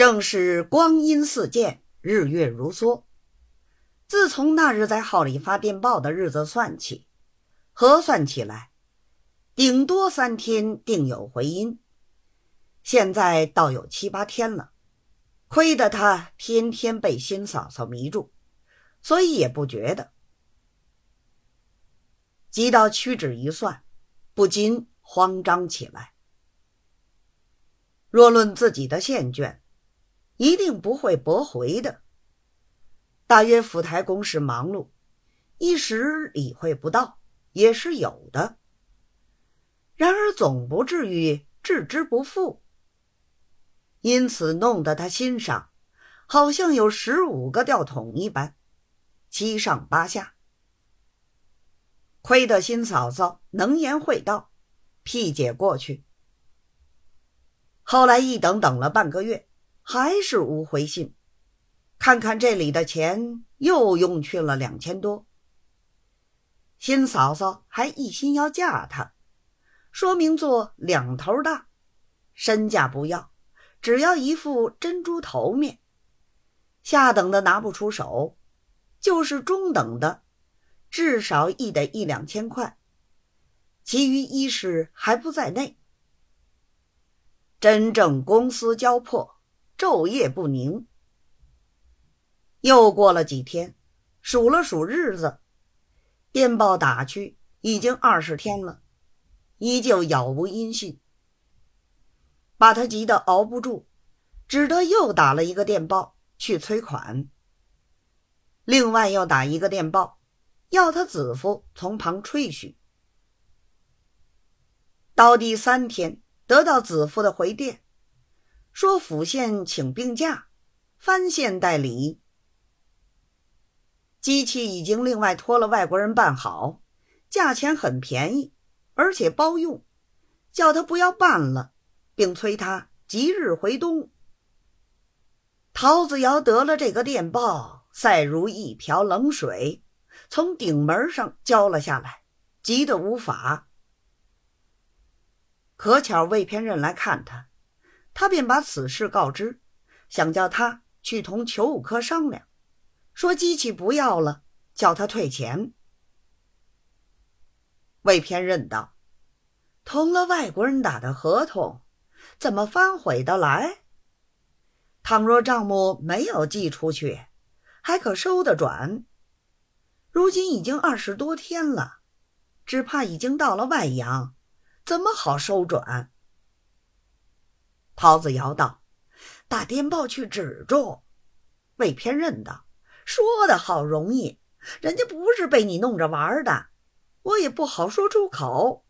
正是光阴似箭，日月如梭。自从那日在号里发电报的日子算起，核算起来，顶多三天定有回音。现在倒有七八天了，亏得他天天被新嫂嫂迷住，所以也不觉得。急到屈指一算，不禁慌张起来。若论自己的现卷，一定不会驳回的。大约府台公事忙碌，一时理会不到，也是有的。然而总不至于置之不复，因此弄得他心上好像有十五个吊桶一般，七上八下。亏得新嫂嫂能言会道，辟解过去。后来一等等了半个月，还是无回信。看看这里的钱，又用去了两千多。新嫂嫂还一心要嫁他，说明做两头大，身价不要，只要一副珍珠头面。下等的拿不出手，就是中等的，至少亦得一两千块，其余衣饰还不在内。真正公私交迫，昼夜不宁。又过了几天，数了数日子，电报打去已经二十天了，依旧杳无音信，把他急得熬不住，只得又打了一个电报去催款。另外又打一个电报，要他子夫从旁吹嘘。到第三天，得到子夫的回电，说府县请病假，藩县代理。机器已经另外托了外国人办好，价钱很便宜，而且包用，叫他不要办了，并催他即日回东。陶子尧得了这个电报，赛如一瓢冷水，从顶门上浇了下来，急得无法。可巧魏偏任来看他，他便把此事告知，想叫他去同裘武科商量。说机器不要了，叫他退钱。魏偏认道：“同了外国人打的合同，怎么反悔得来？倘若账目没有寄出去，还可收得转。如今已经二十多天了，只怕已经到了外洋，怎么好收转？”陶子尧道：“打电报去止住。”魏偏认道。说的好容易，人家不是被你弄着玩的，我也不好说出口。